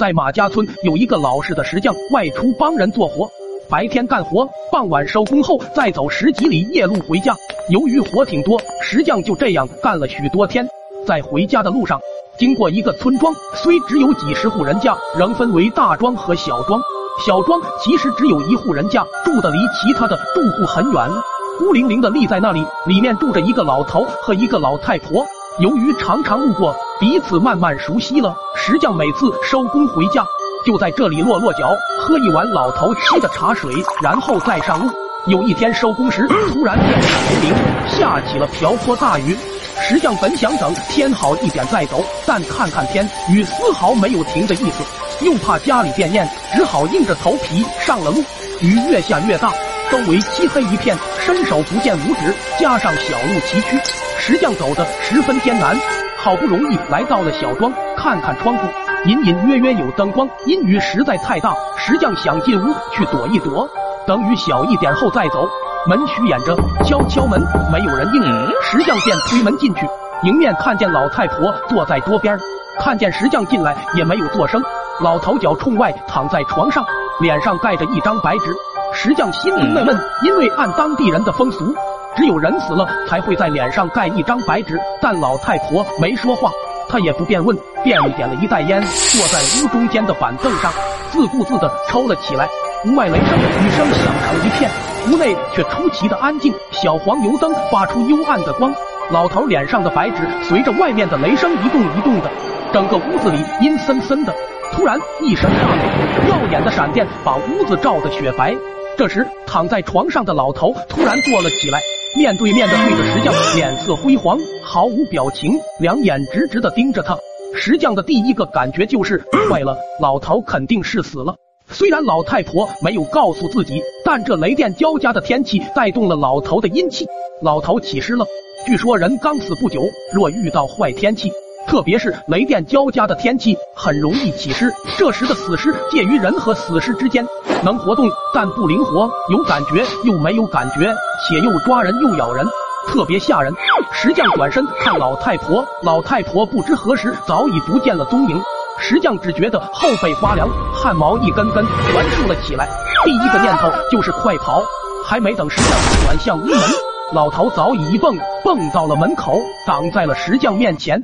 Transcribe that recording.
在马家村有一个老实的石匠，外出帮人做活，白天干活，傍晚收工后再走十几里夜路回家。由于活挺多，石匠就这样干了许多天。在回家的路上，经过一个村庄，虽只有几十户人家，仍分为大庄和小庄。小庄其实只有一户人家，住的离其他的住户很远，孤零零的立在那里。里面住着一个老头和一个老太婆。由于常常路过，彼此慢慢熟悉了。石匠每次收工回家，就在这里落落脚，喝一碗老头沏的茶水，然后再上路。有一天收工时，突然电闪雷鸣，下起了瓢泼大雨。石匠本想等天好一点再走，但看看天，雨丝毫没有停的意思，又怕家里变念，只好硬着头皮上了路。雨越下越大，周围漆黑一片，伸手不见五指，加上小路崎岖，石匠走得十分艰难。好不容易来到了小庄，看看窗户，隐隐约约有灯光。阴雨实在太大，石匠想进屋去躲一躲，等雨小一点后再走。门虚掩着，敲敲门，没有人应。石匠便推门进去，迎面看见老太婆坐在桌边，看见石匠进来也没有作声。老头脚冲外躺在床上，脸上盖着一张白纸。石匠心里纳闷，因为按当地人的风俗，只有人死了才会在脸上盖一张白纸。但老太婆没说话，他也不便问，便点了一袋烟，坐在屋中间的板凳上，自顾自地抽了起来。屋外雷声雨声响成一片。屋内却出奇的安静，小黄油灯发出幽暗的光，老头脸上的白纸随着外面的雷声一动一动的，整个屋子里阴森森的。突然一声大雷，耀眼的闪电把屋子照得雪白。这时躺在床上的老头突然坐了起来，面对面的对着石匠，脸色灰黄，毫无表情，两眼直直的盯着他。石匠的第一个感觉就是坏了，老头肯定是死了。虽然老太婆没有告诉自己，但这雷电交加的天气带动了老头的阴气，老头起尸了。据说人刚死不久，若遇到坏天气，特别是雷电交加的天气，很容易起尸。这时的死尸介于人和死尸之间，能活动但不灵活，有感觉又没有感觉，且又抓人又咬人，特别吓人。石匠转身看老太婆，老太婆不知何时早已不见了踪影。石匠只觉得后背发凉，汗毛一根根全竖了起来。第一个念头就是快跑，还没等石匠转向屋门，老头早已一蹦蹦到了门口，挡在了石匠面前。